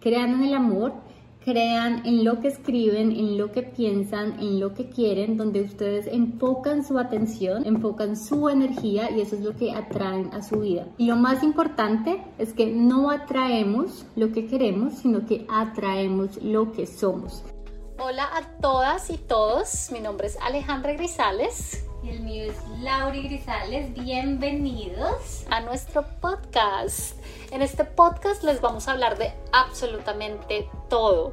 crean en el amor, crean en lo que escriben, en lo que piensan, en lo que quieren, donde ustedes enfocan su atención, enfocan su energía y eso es lo que atraen a su vida. Y lo más importante es que no atraemos lo que queremos, sino que atraemos lo que somos. Hola a todas y todos, mi nombre es Alejandra Grisales. Y el mío es Lauri Grisales. Bienvenidos a nuestro podcast. En este podcast les vamos a hablar de absolutamente todo.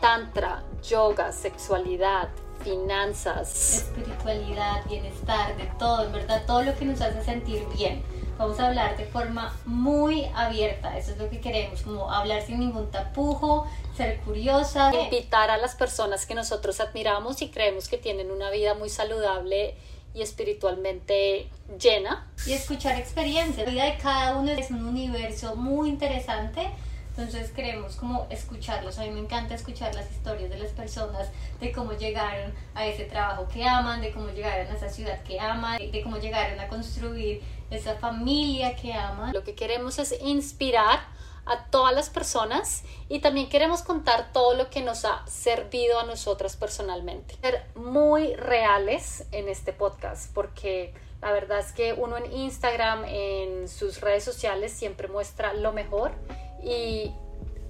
Tantra, yoga, sexualidad, finanzas, espiritualidad, bienestar, de todo, en verdad, todo lo que nos hace sentir bien. Vamos a hablar de forma muy abierta, eso es lo que queremos, como hablar sin ningún tapujo, ser curiosa. Invitar a las personas que nosotros admiramos y creemos que tienen una vida muy saludable y espiritualmente llena. Y escuchar experiencias. La vida de cada uno es un universo muy interesante. Entonces queremos como escucharlos. A mí me encanta escuchar las historias de las personas, de cómo llegaron a ese trabajo que aman, de cómo llegaron a esa ciudad que aman, de cómo llegaron a construir esa familia que aman. Lo que queremos es inspirar a todas las personas y también queremos contar todo lo que nos ha servido a nosotras personalmente. Ser muy reales en este podcast porque la verdad es que uno en Instagram, en sus redes sociales siempre muestra lo mejor y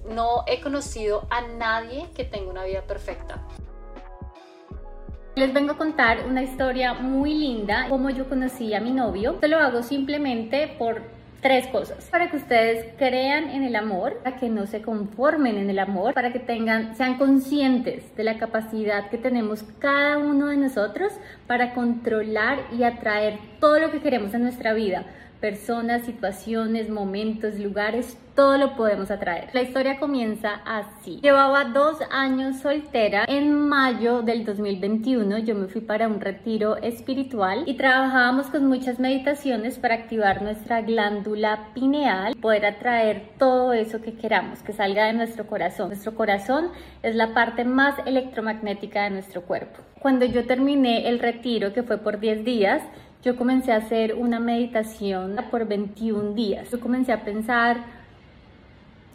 no he conocido a nadie que tenga una vida perfecta. Les vengo a contar una historia muy linda, como yo conocí a mi novio. Esto lo hago simplemente por tres cosas. Para que ustedes crean en el amor, para que no se conformen en el amor, para que tengan, sean conscientes de la capacidad que tenemos cada uno de nosotros para controlar y atraer todo lo que queremos en nuestra vida personas, situaciones, momentos, lugares, todo lo podemos atraer. La historia comienza así. Llevaba dos años soltera. En mayo del 2021 yo me fui para un retiro espiritual y trabajábamos con muchas meditaciones para activar nuestra glándula pineal, poder atraer todo eso que queramos, que salga de nuestro corazón. Nuestro corazón es la parte más electromagnética de nuestro cuerpo. Cuando yo terminé el retiro, que fue por 10 días, yo comencé a hacer una meditación por 21 días. Yo comencé a pensar,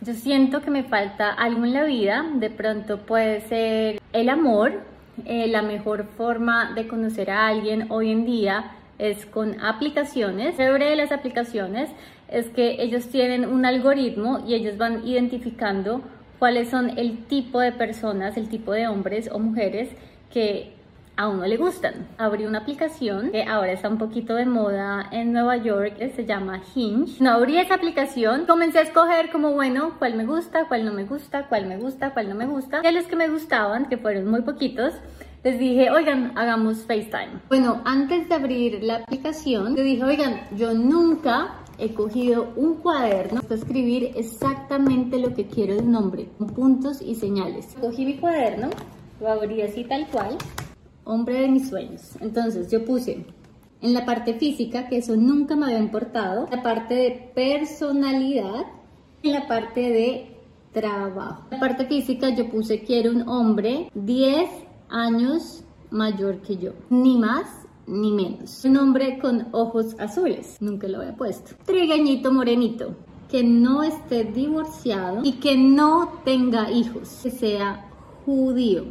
yo siento que me falta algo en la vida, de pronto puede ser el amor, eh, la mejor forma de conocer a alguien hoy en día es con aplicaciones. El de las aplicaciones es que ellos tienen un algoritmo y ellos van identificando cuáles son el tipo de personas, el tipo de hombres o mujeres que a uno le gustan. Abrí una aplicación que ahora está un poquito de moda en Nueva York, que se llama Hinge. No abrí esa aplicación, comencé a escoger como, bueno, cuál me gusta, cuál no me gusta, cuál me gusta, cuál no me gusta. Y a los que me gustaban, que fueron muy poquitos, les dije, oigan, hagamos FaceTime. Bueno, antes de abrir la aplicación, le dije, oigan, yo nunca he cogido un cuaderno para escribir exactamente lo que quiero el nombre, con puntos y señales. Cogí mi cuaderno, lo abrí así tal cual hombre de mis sueños. Entonces yo puse en la parte física, que eso nunca me había importado, la parte de personalidad y la parte de trabajo. En la parte física yo puse quiero un hombre 10 años mayor que yo, ni más ni menos. Un hombre con ojos azules, nunca lo había puesto. Trigueñito morenito, que no esté divorciado y que no tenga hijos, que sea judío.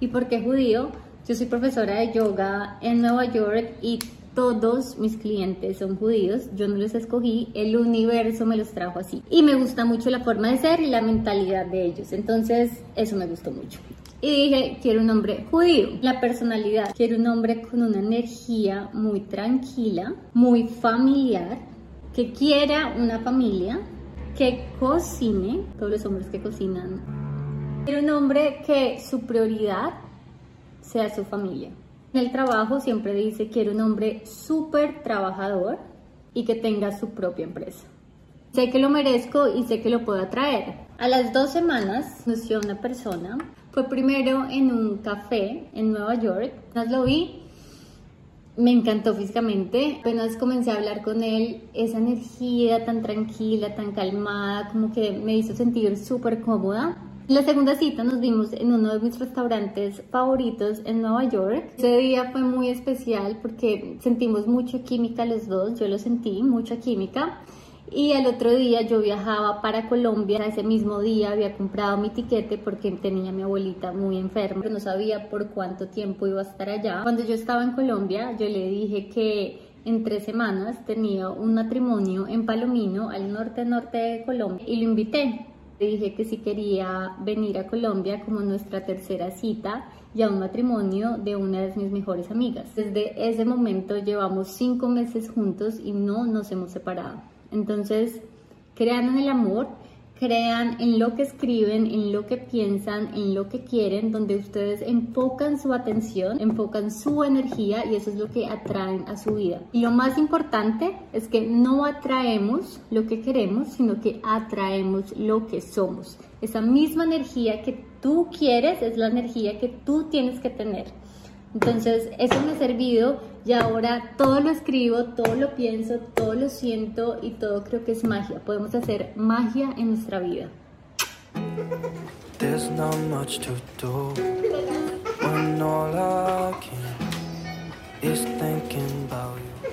¿Y por qué judío? Yo soy profesora de yoga en Nueva York y todos mis clientes son judíos, yo no los escogí, el universo me los trajo así. Y me gusta mucho la forma de ser y la mentalidad de ellos, entonces eso me gustó mucho. Y dije, quiero un hombre judío. La personalidad, quiero un hombre con una energía muy tranquila, muy familiar, que quiera una familia, que cocine, todos los hombres que cocinan. Quiero un hombre que su prioridad sea su familia. En el trabajo siempre dice, quiero un hombre súper trabajador y que tenga su propia empresa. Sé que lo merezco y sé que lo puedo atraer. A las dos semanas conoció una persona. Fue primero en un café en Nueva York. Apenas lo vi, me encantó físicamente. Apenas comencé a hablar con él, esa energía tan tranquila, tan calmada, como que me hizo sentir súper cómoda. La segunda cita nos vimos en uno de mis restaurantes favoritos en Nueva York. Ese día fue muy especial porque sentimos mucha química los dos, yo lo sentí, mucha química. Y el otro día yo viajaba para Colombia, ese mismo día había comprado mi tiquete porque tenía mi abuelita muy enferma, pero no sabía por cuánto tiempo iba a estar allá. Cuando yo estaba en Colombia, yo le dije que en tres semanas tenía un matrimonio en Palomino, al norte-norte de Colombia, y lo invité. Le dije que si quería venir a Colombia como nuestra tercera cita y a un matrimonio de una de mis mejores amigas. Desde ese momento llevamos cinco meses juntos y no nos hemos separado. Entonces, crean en el amor, crean en lo que escriben, en lo que piensan, en lo que quieren, donde ustedes enfocan su atención, enfocan su energía y eso es lo que atraen a su vida. Y lo más importante es que no atraemos lo que queremos, sino que atraemos lo que somos. Esa misma energía que tú quieres es la energía que tú tienes que tener. Entonces, eso me ha servido y ahora todo lo escribo, todo lo pienso, todo lo siento y todo creo que es magia. Podemos hacer magia en nuestra vida.